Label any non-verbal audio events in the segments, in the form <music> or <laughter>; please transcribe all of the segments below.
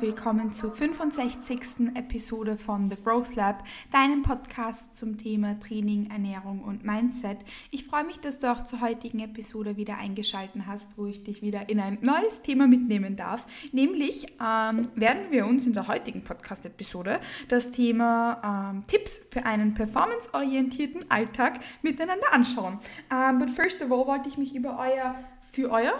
willkommen zur 65. Episode von The Growth Lab, deinem Podcast zum Thema Training, Ernährung und Mindset. Ich freue mich, dass du auch zur heutigen Episode wieder eingeschaltet hast, wo ich dich wieder in ein neues Thema mitnehmen darf. Nämlich ähm, werden wir uns in der heutigen Podcast-Episode das Thema ähm, Tipps für einen performanceorientierten Alltag miteinander anschauen. Ähm, but first of all wollte ich mich über euer, für euer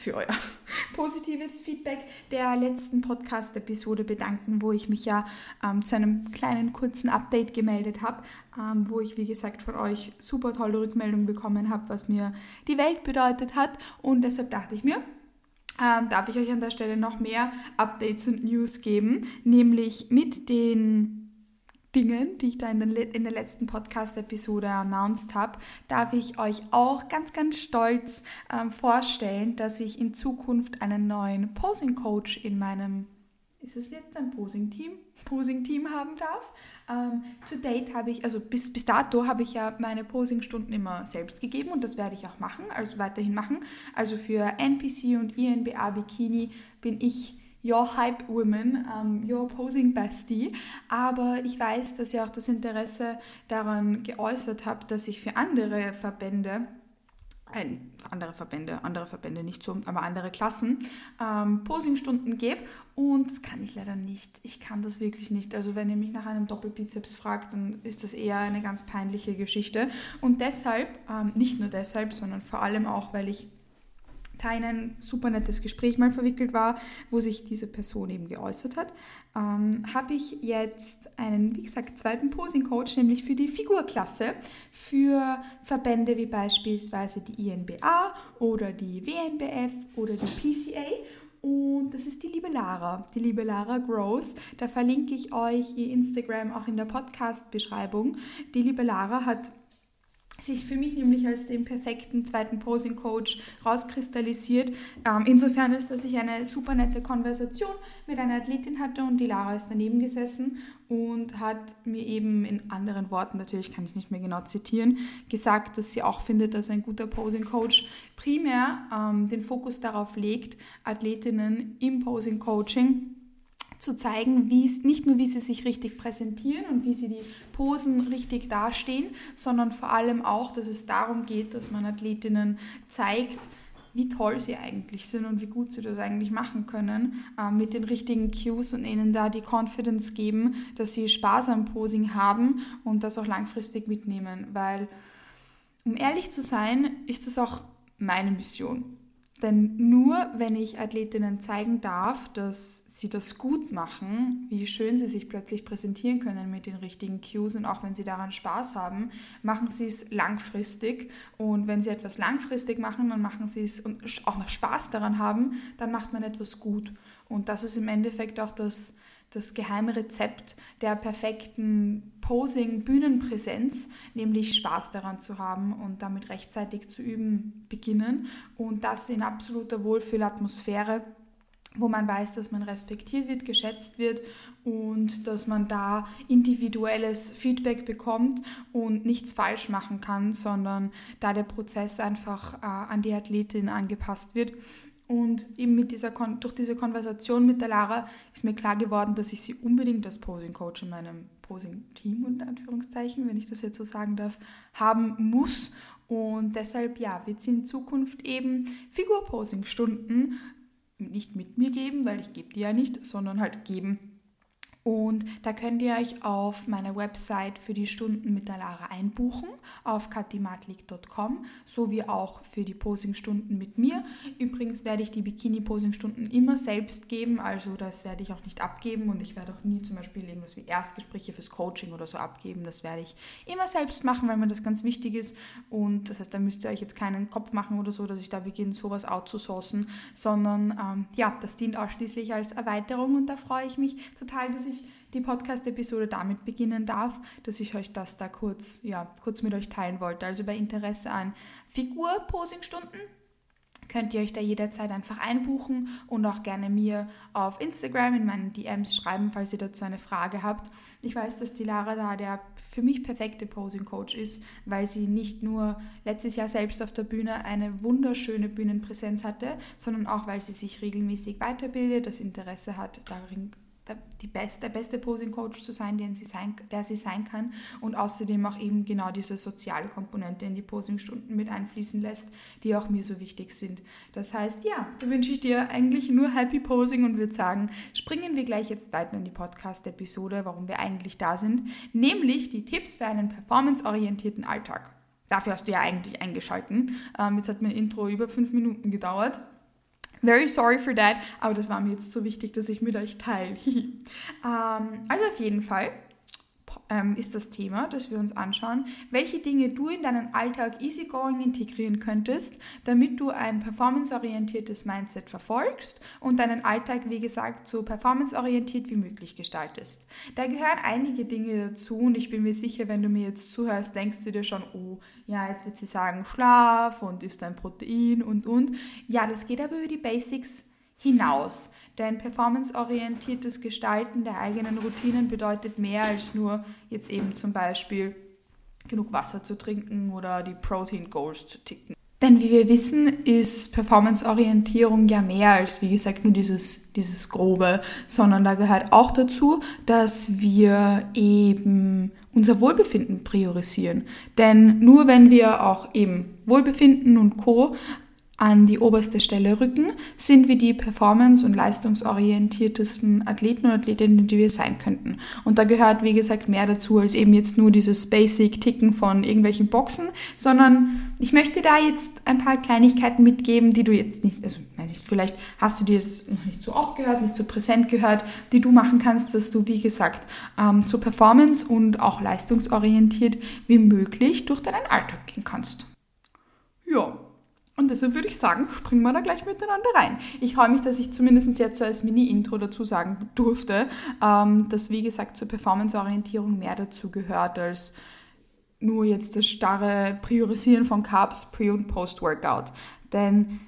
für euer <laughs> positives Feedback der letzten Podcast-Episode bedanken, wo ich mich ja ähm, zu einem kleinen kurzen Update gemeldet habe, ähm, wo ich, wie gesagt, von euch super tolle Rückmeldungen bekommen habe, was mir die Welt bedeutet hat. Und deshalb dachte ich mir, ähm, darf ich euch an der Stelle noch mehr Updates und News geben, nämlich mit den Dingen, die ich da in, den, in der letzten Podcast-Episode announced habe, darf ich euch auch ganz, ganz stolz ähm, vorstellen, dass ich in Zukunft einen neuen Posing-Coach in meinem, ist es jetzt ein Posing-Team? <laughs> Posing-Team haben darf. Ähm, to date habe ich, also bis, bis dato habe ich ja meine Posing-Stunden immer selbst gegeben und das werde ich auch machen, also weiterhin machen. Also für NPC und INBA Bikini bin ich Your Hype Women, um, Your Posing Bestie. Aber ich weiß, dass ihr auch das Interesse daran geäußert habt, dass ich für andere Verbände äh, andere Verbände, andere Verbände nicht so, aber andere Klassen, ähm, Posingstunden gebe und das kann ich leider nicht. Ich kann das wirklich nicht. Also wenn ihr mich nach einem Doppelbizeps fragt, dann ist das eher eine ganz peinliche Geschichte und deshalb, ähm, nicht nur deshalb, sondern vor allem auch, weil ich da in ein super nettes Gespräch mal verwickelt war, wo sich diese Person eben geäußert hat, ähm, habe ich jetzt einen, wie gesagt, zweiten Posing-Coach, nämlich für die Figurklasse, für Verbände wie beispielsweise die INBA oder die WNBF oder die PCA. Und das ist die liebe Lara, die liebe Lara Gross. Da verlinke ich euch ihr Instagram auch in der Podcast-Beschreibung. Die liebe Lara hat sich für mich nämlich als den perfekten zweiten Posing Coach rauskristallisiert. Ähm, insofern ist, dass ich eine super nette Konversation mit einer Athletin hatte und die Lara ist daneben gesessen und hat mir eben in anderen Worten, natürlich kann ich nicht mehr genau zitieren, gesagt, dass sie auch findet, dass ein guter Posing Coach primär ähm, den Fokus darauf legt, Athletinnen im Posing Coaching zu zeigen, wie nicht nur, wie sie sich richtig präsentieren und wie sie die Posen richtig dastehen, sondern vor allem auch, dass es darum geht, dass man Athletinnen zeigt, wie toll sie eigentlich sind und wie gut sie das eigentlich machen können, äh, mit den richtigen Cues und ihnen da die Confidence geben, dass sie Spaß am Posing haben und das auch langfristig mitnehmen. Weil, um ehrlich zu sein, ist das auch meine Mission. Denn nur wenn ich Athletinnen zeigen darf, dass sie das gut machen, wie schön sie sich plötzlich präsentieren können mit den richtigen Cues und auch wenn sie daran Spaß haben, machen sie es langfristig. Und wenn sie etwas langfristig machen, dann machen sie es und auch noch Spaß daran haben, dann macht man etwas gut. Und das ist im Endeffekt auch das, das geheime Rezept der perfekten Posing-Bühnenpräsenz, nämlich Spaß daran zu haben und damit rechtzeitig zu üben beginnen. Und das in absoluter Wohlfühlatmosphäre, wo man weiß, dass man respektiert wird, geschätzt wird und dass man da individuelles Feedback bekommt und nichts falsch machen kann, sondern da der Prozess einfach äh, an die Athletin angepasst wird und eben mit dieser durch diese Konversation mit der Lara ist mir klar geworden, dass ich sie unbedingt als Posing Coach in meinem Posing Team unter Anführungszeichen, wenn ich das jetzt so sagen darf, haben muss. Und deshalb ja, wird sie in Zukunft eben Figurposing Stunden nicht mit mir geben, weil ich gebe die ja nicht, sondern halt geben und da könnt ihr euch auf meiner Website für die Stunden mit der Lara einbuchen, auf katimatlik.com, sowie auch für die Posingstunden mit mir. Übrigens werde ich die Bikini-Posingstunden immer selbst geben, also das werde ich auch nicht abgeben und ich werde auch nie zum Beispiel irgendwas wie Erstgespräche fürs Coaching oder so abgeben. Das werde ich immer selbst machen, weil mir das ganz wichtig ist. Und das heißt, da müsst ihr euch jetzt keinen Kopf machen oder so, dass ich da beginne, sowas outzusourcen, sondern ähm, ja, das dient ausschließlich als Erweiterung und da freue ich mich total, dass ich die Podcast-Episode damit beginnen darf, dass ich euch das da kurz, ja, kurz mit euch teilen wollte. Also bei Interesse an Figur-Posing-Stunden könnt ihr euch da jederzeit einfach einbuchen und auch gerne mir auf Instagram in meinen DMs schreiben, falls ihr dazu eine Frage habt. Ich weiß, dass die Lara da der für mich perfekte Posing Coach ist, weil sie nicht nur letztes Jahr selbst auf der Bühne eine wunderschöne Bühnenpräsenz hatte, sondern auch weil sie sich regelmäßig weiterbildet, das Interesse hat, darin die beste, der beste Posing-Coach zu sein, den sie sein, der sie sein kann und außerdem auch eben genau diese soziale Komponente in die Posing-Stunden mit einfließen lässt, die auch mir so wichtig sind. Das heißt, ja, da wünsche ich dir eigentlich nur Happy Posing und würde sagen, springen wir gleich jetzt weiter in die Podcast-Episode, warum wir eigentlich da sind, nämlich die Tipps für einen performanceorientierten Alltag. Dafür hast du ja eigentlich eingeschalten. Ähm, jetzt hat mein Intro über fünf Minuten gedauert. Very sorry for that, aber das war mir jetzt so wichtig, dass ich mit euch teile. <laughs> ähm, also auf jeden Fall ähm, ist das Thema, das wir uns anschauen, welche Dinge du in deinen Alltag easygoing integrieren könntest, damit du ein performanceorientiertes Mindset verfolgst und deinen Alltag, wie gesagt, so performanceorientiert wie möglich gestaltest. Da gehören einige Dinge dazu und ich bin mir sicher, wenn du mir jetzt zuhörst, denkst du dir schon, oh, ja, jetzt wird sie sagen Schlaf und ist ein Protein und und. Ja, das geht aber über die Basics hinaus. Denn performanceorientiertes Gestalten der eigenen Routinen bedeutet mehr als nur jetzt eben zum Beispiel genug Wasser zu trinken oder die Protein Goals zu ticken. Denn wie wir wissen, ist Performanceorientierung ja mehr als, wie gesagt, nur dieses, dieses Grobe, sondern da gehört auch dazu, dass wir eben unser Wohlbefinden priorisieren. Denn nur wenn wir auch eben Wohlbefinden und Co an die oberste Stelle rücken, sind wir die performance- und leistungsorientiertesten Athleten und Athletinnen, die wir sein könnten. Und da gehört, wie gesagt, mehr dazu als eben jetzt nur dieses Basic-Ticken von irgendwelchen Boxen, sondern ich möchte da jetzt ein paar Kleinigkeiten mitgeben, die du jetzt nicht, also vielleicht hast du dir das noch nicht so oft gehört, nicht so präsent gehört, die du machen kannst, dass du, wie gesagt, ähm, so performance- und auch leistungsorientiert wie möglich durch deinen Alltag gehen kannst. Ja, und deshalb würde ich sagen, springen wir da gleich miteinander rein. Ich freue mich, dass ich zumindest jetzt so als Mini-Intro dazu sagen durfte, ähm, dass wie gesagt zur Performance-Orientierung mehr dazu gehört als nur jetzt das starre Priorisieren von Carbs pre- und post-Workout. Denn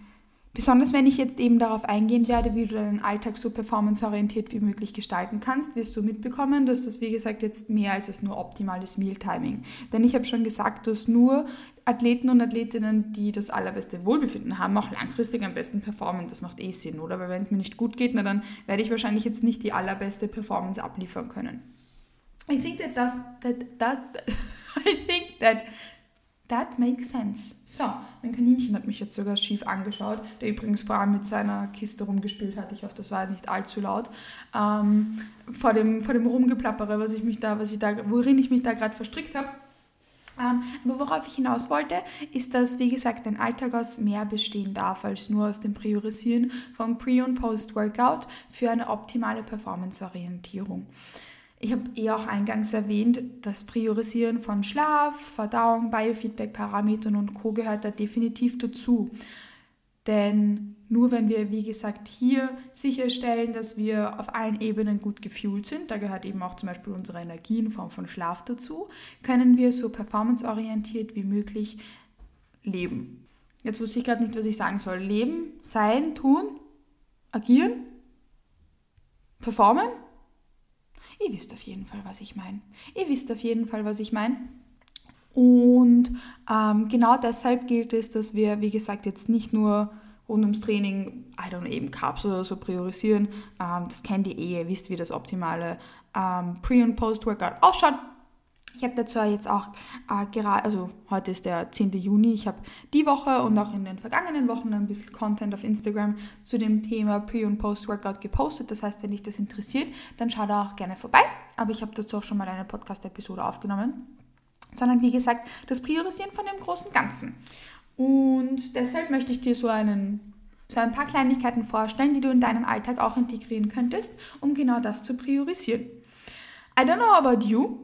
Besonders wenn ich jetzt eben darauf eingehen werde, wie du deinen Alltag so performanceorientiert wie möglich gestalten kannst, wirst du mitbekommen, dass das wie gesagt jetzt mehr als nur optimales Mealtiming. Denn ich habe schon gesagt, dass nur Athleten und Athletinnen, die das allerbeste Wohlbefinden haben, auch langfristig am besten performen. Das macht eh Sinn, oder? Weil wenn es mir nicht gut geht, na, dann werde ich wahrscheinlich jetzt nicht die allerbeste Performance abliefern können. I think that, does, that, that <laughs> I think that That makes sense. So, mein Kaninchen hat mich jetzt sogar schief angeschaut, der übrigens vor allem mit seiner Kiste rumgespielt hat. Ich hoffe, das war nicht allzu laut. Ähm, vor, dem, vor dem Rumgeplappere, was ich mich da, was ich da, worin ich mich da gerade verstrickt habe. Ähm, aber worauf ich hinaus wollte, ist, dass, wie gesagt, ein Alltag aus mehr bestehen darf als nur aus dem Priorisieren von Pre- und Post-Workout für eine optimale Performance-Orientierung. Ich habe eh auch eingangs erwähnt, das Priorisieren von Schlaf, Verdauung, Biofeedback-Parametern und Co. gehört da definitiv dazu. Denn nur wenn wir, wie gesagt, hier sicherstellen, dass wir auf allen Ebenen gut gefühlt sind, da gehört eben auch zum Beispiel unsere Energie in Form von Schlaf dazu, können wir so performanceorientiert wie möglich leben. Jetzt wusste ich gerade nicht, was ich sagen soll. Leben, sein, tun, agieren, performen? Ihr wisst auf jeden Fall, was ich meine. Ihr wisst auf jeden Fall, was ich meine. Und ähm, genau deshalb gilt es, dass wir, wie gesagt, jetzt nicht nur rund ums Training, I don't know, eben Carbs oder so priorisieren. Ähm, das kennt ihr eh, ihr wisst, wie das optimale ähm, Pre- und Post-Workout ausschaut. Ich habe dazu jetzt auch äh, gerade, also heute ist der 10. Juni, ich habe die Woche und auch in den vergangenen Wochen ein bisschen Content auf Instagram zu dem Thema Pre- und Post-Workout gepostet. Das heißt, wenn dich das interessiert, dann schau da auch gerne vorbei. Aber ich habe dazu auch schon mal eine Podcast-Episode aufgenommen. Sondern wie gesagt, das Priorisieren von dem großen Ganzen. Und deshalb möchte ich dir so einen so ein paar Kleinigkeiten vorstellen, die du in deinem Alltag auch integrieren könntest, um genau das zu priorisieren. I don't know about you,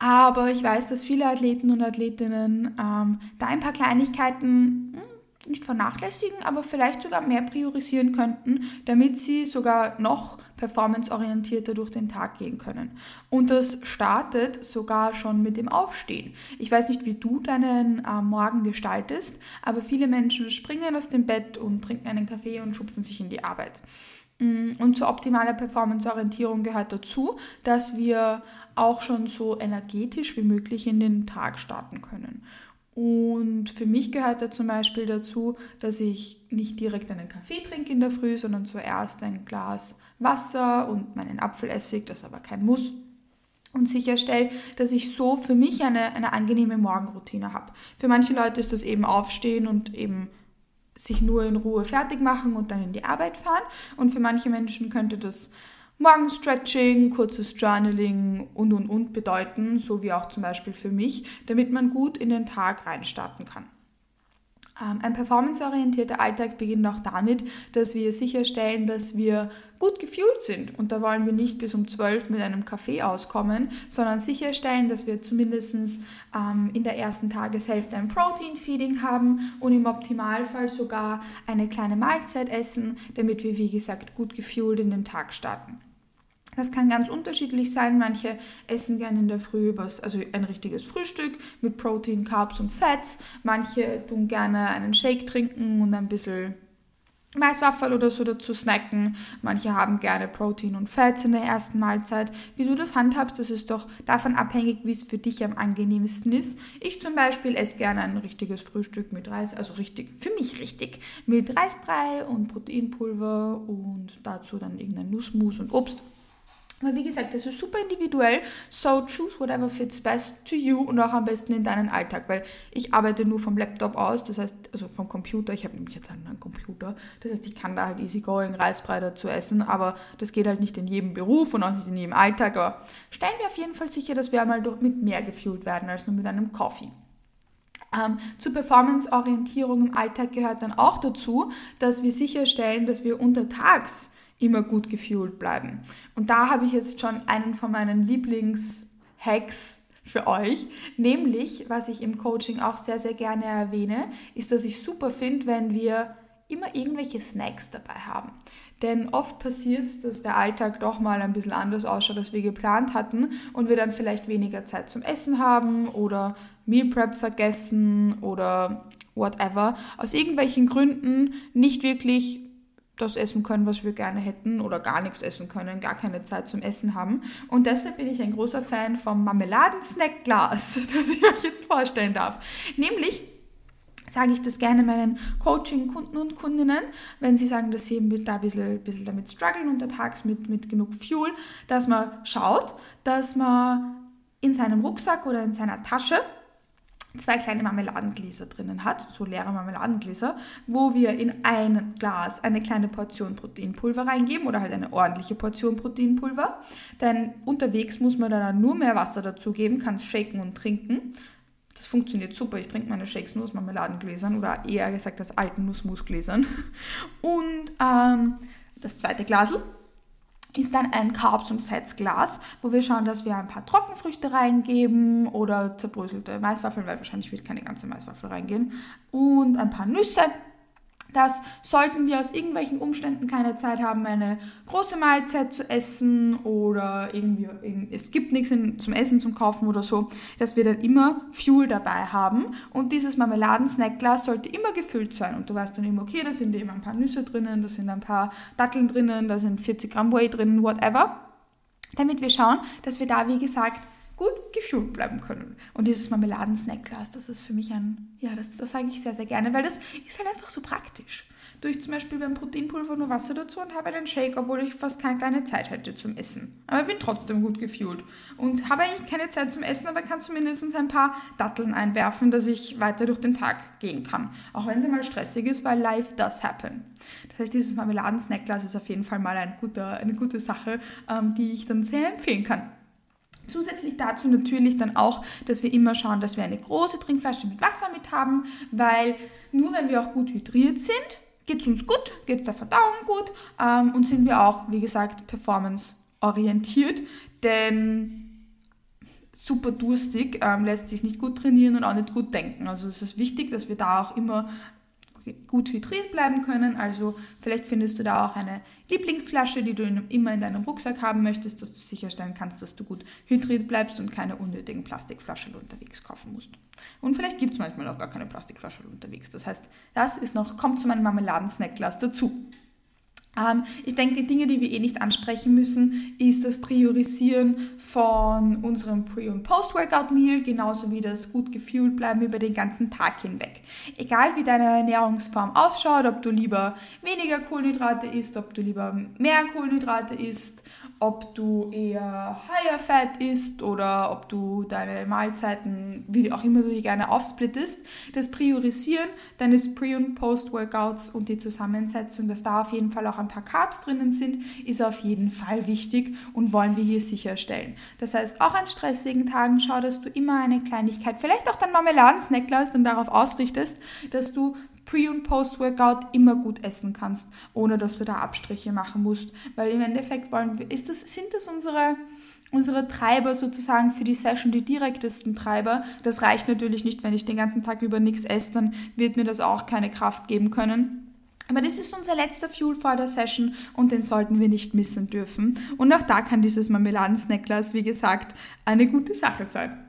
aber ich weiß, dass viele Athleten und Athletinnen ähm, da ein paar Kleinigkeiten hm, nicht vernachlässigen, aber vielleicht sogar mehr priorisieren könnten, damit sie sogar noch performanceorientierter durch den Tag gehen können. Und das startet sogar schon mit dem Aufstehen. Ich weiß nicht, wie du deinen äh, Morgen gestaltest, aber viele Menschen springen aus dem Bett und trinken einen Kaffee und schupfen sich in die Arbeit. Mm, und zur optimalen Performanceorientierung gehört dazu, dass wir auch schon so energetisch wie möglich in den Tag starten können. Und für mich gehört da zum Beispiel dazu, dass ich nicht direkt einen Kaffee trinke in der Früh, sondern zuerst ein Glas Wasser und meinen Apfelessig, das aber kein Muss. Und sicherstelle, dass ich so für mich eine, eine angenehme Morgenroutine habe. Für manche Leute ist das eben aufstehen und eben sich nur in Ruhe fertig machen und dann in die Arbeit fahren. Und für manche Menschen könnte das Morgenstretching, kurzes Journaling und und und bedeuten, so wie auch zum Beispiel für mich, damit man gut in den Tag reinstarten kann. Ähm, ein performanceorientierter Alltag beginnt auch damit, dass wir sicherstellen, dass wir gut gefühlt sind. Und da wollen wir nicht bis um 12 mit einem Kaffee auskommen, sondern sicherstellen, dass wir zumindest ähm, in der ersten Tageshälfte ein Protein-Feeding haben und im Optimalfall sogar eine kleine Mahlzeit essen, damit wir, wie gesagt, gut gefühlt in den Tag starten. Das kann ganz unterschiedlich sein. Manche essen gerne in der Früh was, also ein richtiges Frühstück mit Protein, Carbs und Fats. Manche tun gerne einen Shake trinken und ein bisschen Maiswaffel oder so dazu snacken. Manche haben gerne Protein und Fats in der ersten Mahlzeit. Wie du das handhabst, das ist doch davon abhängig, wie es für dich am angenehmsten ist. Ich zum Beispiel esse gerne ein richtiges Frühstück mit Reis, also richtig, für mich richtig, mit Reisbrei und Proteinpulver und dazu dann irgendein Nussmus und Obst. Aber wie gesagt, das ist super individuell. So choose whatever fits best to you und auch am besten in deinen Alltag, weil ich arbeite nur vom Laptop aus, das heißt, also vom Computer. Ich habe nämlich jetzt einen Computer. Das heißt, ich kann da halt easy going Reisbrei dazu essen, aber das geht halt nicht in jedem Beruf und auch nicht in jedem Alltag. Aber stellen wir auf jeden Fall sicher, dass wir einmal mit mehr gefühlt werden als nur mit einem Coffee. Ähm, zur Performance-Orientierung im Alltag gehört dann auch dazu, dass wir sicherstellen, dass wir untertags immer gut gefühlt bleiben. Und da habe ich jetzt schon einen von meinen Lieblingshacks für euch, nämlich, was ich im Coaching auch sehr, sehr gerne erwähne, ist, dass ich super finde, wenn wir immer irgendwelche Snacks dabei haben. Denn oft passiert es, dass der Alltag doch mal ein bisschen anders ausschaut, als wir geplant hatten und wir dann vielleicht weniger Zeit zum Essen haben oder Meal Prep vergessen oder whatever. Aus irgendwelchen Gründen nicht wirklich das essen können, was wir gerne hätten oder gar nichts essen können, gar keine Zeit zum Essen haben. Und deshalb bin ich ein großer Fan vom Marmeladen-Snack-Glas, <laughs> das ich euch jetzt vorstellen darf. Nämlich sage ich das gerne meinen Coaching-Kunden und Kundinnen, wenn sie sagen, dass sie da ein bisschen, ein bisschen damit strugglen untertags mit, mit genug Fuel, dass man schaut, dass man in seinem Rucksack oder in seiner Tasche zwei kleine Marmeladengläser drinnen hat, so leere Marmeladengläser, wo wir in ein Glas eine kleine Portion Proteinpulver reingeben oder halt eine ordentliche Portion Proteinpulver. Denn unterwegs muss man dann nur mehr Wasser dazugeben, kann es shaken und trinken. Das funktioniert super. Ich trinke meine Shakes nur aus Marmeladengläsern oder eher gesagt aus alten Nussmusgläsern. <laughs> Und ähm, das zweite Glasel ist dann ein Carbs- und Fettsglas, wo wir schauen, dass wir ein paar Trockenfrüchte reingeben oder zerbröselte Maiswaffeln, weil wahrscheinlich wird keine ganze Maiswaffel reingehen, und ein paar Nüsse dass sollten wir aus irgendwelchen Umständen keine Zeit haben, eine große Mahlzeit zu essen oder irgendwie es gibt nichts zum Essen zum Kaufen oder so, dass wir dann immer Fuel dabei haben. Und dieses Marmeladen-Snackglas sollte immer gefüllt sein. Und du weißt dann immer, okay, da sind immer ein paar Nüsse drinnen, da sind ein paar Datteln drinnen, da sind 40 Gramm Whey drinnen, whatever, damit wir schauen, dass wir da, wie gesagt, gut gefühlt bleiben können. Und dieses Marmeladen-Snackglas, das ist für mich ein, ja, das, das sage ich sehr, sehr gerne, weil das ist halt einfach so praktisch. Durch zum Beispiel beim Proteinpulver nur Wasser dazu und habe einen Shake, obwohl ich fast keine Zeit hätte zum Essen. Aber bin trotzdem gut gefühlt. Und habe eigentlich keine Zeit zum Essen, aber kann zumindest ein paar Datteln einwerfen, dass ich weiter durch den Tag gehen kann. Auch wenn es mal stressig ist, weil life does happen. Das heißt, dieses Marmeladen-Snackglas ist auf jeden Fall mal ein guter, eine gute Sache, ähm, die ich dann sehr empfehlen kann. Zusätzlich dazu natürlich dann auch, dass wir immer schauen, dass wir eine große Trinkflasche mit Wasser mit haben, weil nur wenn wir auch gut hydriert sind, geht es uns gut, geht es der Verdauung gut ähm, und sind wir auch, wie gesagt, performance-orientiert, denn super durstig ähm, lässt sich nicht gut trainieren und auch nicht gut denken. Also es ist wichtig, dass wir da auch immer gut hydriert bleiben können. Also vielleicht findest du da auch eine Lieblingsflasche, die du immer in deinem Rucksack haben möchtest, dass du sicherstellen kannst, dass du gut hydriert bleibst und keine unnötigen Plastikflaschen unterwegs kaufen musst. Und vielleicht gibt es manchmal auch gar keine Plastikflaschen unterwegs. Das heißt, das ist noch, kommt zu meinem Marmeladensnackglas dazu. Ähm, ich denke, die Dinge, die wir eh nicht ansprechen müssen, ist das Priorisieren von unserem Pre- und Post-Workout-Meal, genauso wie das gut gefühlt bleiben über den ganzen Tag hinweg. Egal wie deine Ernährungsform ausschaut, ob du lieber weniger Kohlenhydrate isst, ob du lieber mehr Kohlenhydrate isst, ob du eher higher fat isst oder ob du deine Mahlzeiten, wie auch immer du die gerne aufsplittest, das Priorisieren deines Pre- und Post-Workouts und die Zusammensetzung, dass da auf jeden Fall auch ein paar Carbs drinnen sind, ist auf jeden Fall wichtig und wollen wir hier sicherstellen. Das heißt, auch an stressigen Tagen schau, dass du immer eine Kleinigkeit, vielleicht auch dein Marmeladensnackglas dann darauf ausrichtest, dass du Pre- und Post-Workout immer gut essen kannst, ohne dass du da Abstriche machen musst. Weil im Endeffekt wollen wir, ist das, sind das unsere, unsere Treiber sozusagen für die Session, die direktesten Treiber. Das reicht natürlich nicht, wenn ich den ganzen Tag über nichts esse, dann wird mir das auch keine Kraft geben können. Aber das ist unser letzter Fuel vor der Session und den sollten wir nicht missen dürfen. Und auch da kann dieses Marmeladen-Snackglas, wie gesagt, eine gute Sache sein.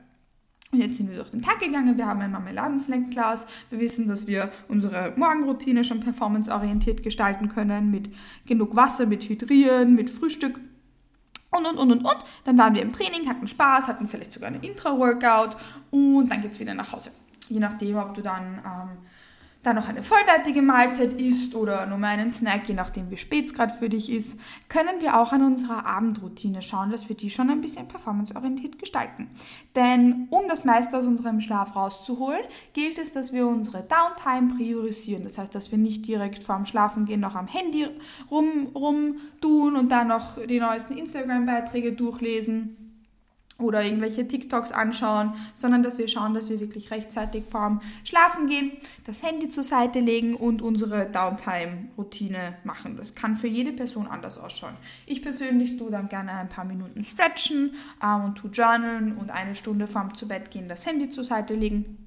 Und jetzt sind wir durch den Tag gegangen, wir haben ein Marmeladensnackglas, wir wissen, dass wir unsere Morgenroutine schon performanceorientiert gestalten können, mit genug Wasser, mit Hydrieren, mit Frühstück und, und, und, und, und. Dann waren wir im Training, hatten Spaß, hatten vielleicht sogar einen Intra-Workout und dann geht es wieder nach Hause. Je nachdem, ob du dann... Ähm, dann noch eine vollwertige Mahlzeit isst oder nur mal einen Snack, je nachdem wie spät es gerade für dich ist, können wir auch an unserer Abendroutine schauen, dass wir die schon ein bisschen performanceorientiert gestalten. Denn um das meiste aus unserem Schlaf rauszuholen, gilt es, dass wir unsere Downtime priorisieren. Das heißt, dass wir nicht direkt vorm Schlafengehen noch am Handy rum, rum tun und dann noch die neuesten Instagram-Beiträge durchlesen oder irgendwelche TikToks anschauen, sondern dass wir schauen, dass wir wirklich rechtzeitig vorm Schlafen gehen, das Handy zur Seite legen und unsere Downtime-Routine machen. Das kann für jede Person anders ausschauen. Ich persönlich tue dann gerne ein paar Minuten stretchen ähm, und tue journalen und eine Stunde vorm zu Bett gehen das Handy zur Seite legen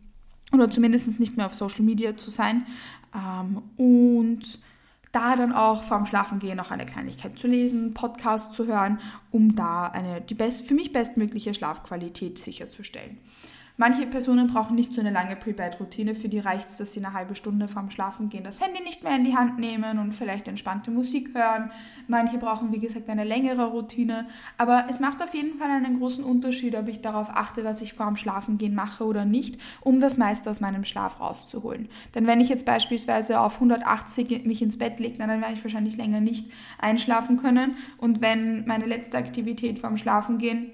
oder zumindest nicht mehr auf Social Media zu sein ähm, und da dann auch vorm Schlafengehen noch eine Kleinigkeit zu lesen, Podcast zu hören, um da eine die best, für mich bestmögliche Schlafqualität sicherzustellen. Manche Personen brauchen nicht so eine lange Pre-Bed-Routine. Für die reicht es, dass sie eine halbe Stunde vorm Schlafengehen das Handy nicht mehr in die Hand nehmen und vielleicht entspannte Musik hören. Manche brauchen, wie gesagt, eine längere Routine. Aber es macht auf jeden Fall einen großen Unterschied, ob ich darauf achte, was ich vorm Schlafengehen mache oder nicht, um das meiste aus meinem Schlaf rauszuholen. Denn wenn ich jetzt beispielsweise auf 180 mich ins Bett lege, dann werde ich wahrscheinlich länger nicht einschlafen können. Und wenn meine letzte Aktivität vorm Schlafengehen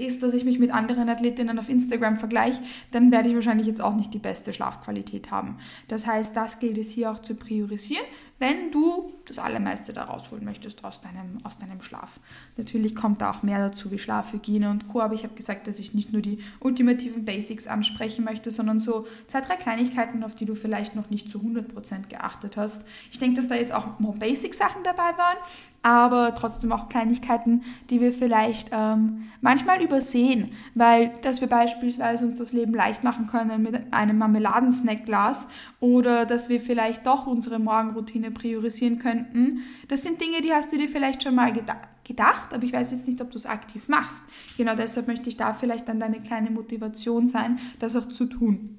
ist, dass ich mich mit anderen Athletinnen auf Instagram vergleiche, dann werde ich wahrscheinlich jetzt auch nicht die beste Schlafqualität haben. Das heißt, das gilt es hier auch zu priorisieren, wenn du das Allermeiste da rausholen möchtest aus deinem, aus deinem Schlaf. Natürlich kommt da auch mehr dazu wie Schlafhygiene und Co., aber ich habe gesagt, dass ich nicht nur die ultimativen Basics ansprechen möchte, sondern so zwei, drei Kleinigkeiten, auf die du vielleicht noch nicht zu 100% geachtet hast. Ich denke, dass da jetzt auch more Basic-Sachen dabei waren, aber trotzdem auch Kleinigkeiten, die wir vielleicht ähm, manchmal übersehen, weil dass wir beispielsweise uns das Leben leicht machen können mit einem Marmeladensnackglas oder dass wir vielleicht doch unsere Morgenroutine priorisieren könnten. Das sind Dinge, die hast du dir vielleicht schon mal gedacht gedacht, aber ich weiß jetzt nicht, ob du es aktiv machst. Genau deshalb möchte ich da vielleicht dann deine kleine Motivation sein, das auch zu tun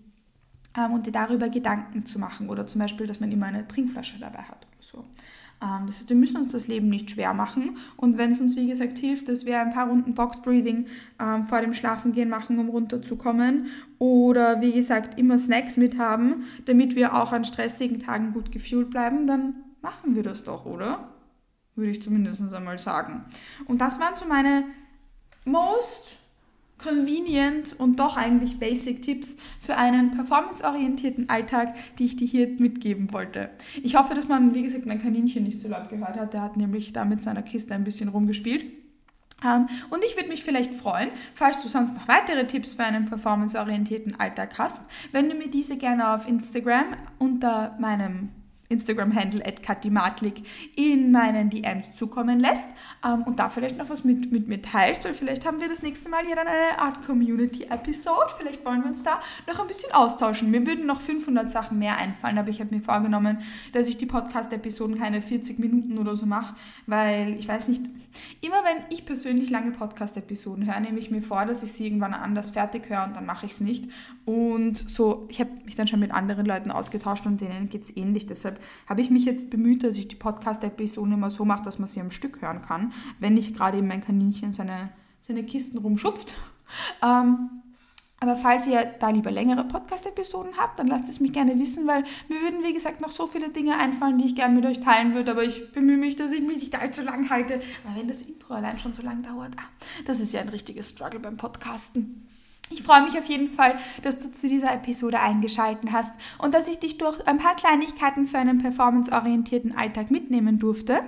ähm, und dir darüber Gedanken zu machen oder zum Beispiel, dass man immer eine Trinkflasche dabei hat oder so. Ähm, das heißt, wir müssen uns das Leben nicht schwer machen. Und wenn es uns, wie gesagt, hilft, dass wir ein paar Runden Box Breathing ähm, vor dem Schlafengehen machen, um runterzukommen. Oder wie gesagt, immer Snacks mit haben, damit wir auch an stressigen Tagen gut gefühlt bleiben, dann machen wir das doch, oder? Würde ich zumindest einmal sagen. Und das waren so meine most convenient und doch eigentlich basic Tipps für einen performanceorientierten Alltag, die ich dir hier mitgeben wollte. Ich hoffe, dass man, wie gesagt, mein Kaninchen nicht so laut gehört hat. Der hat nämlich da mit seiner Kiste ein bisschen rumgespielt. Um, und ich würde mich vielleicht freuen, falls du sonst noch weitere Tipps für einen performanceorientierten Alltag hast, wenn du mir diese gerne auf Instagram unter meinem Instagram-Handle at katimatlik in meinen DMs zukommen lässt ähm, und da vielleicht noch was mit, mit mir teilst, weil vielleicht haben wir das nächste Mal hier dann eine Art Community-Episode. Vielleicht wollen wir uns da noch ein bisschen austauschen. Mir würden noch 500 Sachen mehr einfallen, aber ich habe mir vorgenommen, dass ich die Podcast-Episoden keine 40 Minuten oder so mache, weil ich weiß nicht, immer wenn ich persönlich lange Podcast-Episoden höre, nehme ich mir vor, dass ich sie irgendwann anders fertig höre und dann mache ich es nicht. Und so, ich habe mich dann schon mit anderen Leuten ausgetauscht und denen geht es ähnlich. Deshalb habe ich mich jetzt bemüht, dass ich die Podcast-Episoden immer so mache, dass man sie am Stück hören kann, wenn nicht gerade eben mein Kaninchen seine, seine Kisten rumschupft. <laughs> Ähm, aber falls ihr da lieber längere Podcast-Episoden habt, dann lasst es mich gerne wissen, weil mir würden, wie gesagt, noch so viele Dinge einfallen, die ich gerne mit euch teilen würde. Aber ich bemühe mich, dass ich mich nicht allzu lang halte. Aber wenn das Intro allein schon so lang dauert, ah, das ist ja ein richtiges Struggle beim Podcasten. Ich freue mich auf jeden Fall, dass du zu dieser Episode eingeschaltet hast und dass ich dich durch ein paar Kleinigkeiten für einen performanceorientierten Alltag mitnehmen durfte.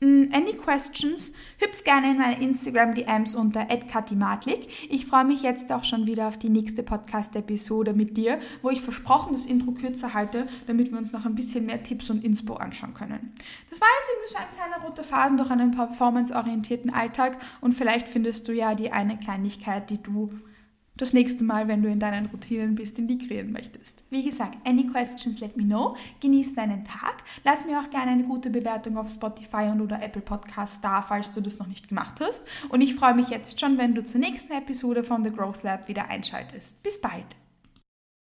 Mm, any questions? Hüpf gerne in meine Instagram-DMs unter @katimatlik. Ich freue mich jetzt auch schon wieder auf die nächste Podcast-Episode mit dir, wo ich versprochen das Intro kürzer halte, damit wir uns noch ein bisschen mehr Tipps und Inspo anschauen können. Das war jetzt irgendwie so ein kleiner roter Faden durch einen performanceorientierten Alltag und vielleicht findest du ja die eine Kleinigkeit, die du das nächste Mal, wenn du in deinen Routinen bist, integrieren möchtest. Wie gesagt, any questions, let me know. Genieß deinen Tag. Lass mir auch gerne eine gute Bewertung auf Spotify und oder Apple Podcasts da, falls du das noch nicht gemacht hast. Und ich freue mich jetzt schon, wenn du zur nächsten Episode von The Growth Lab wieder einschaltest. Bis bald!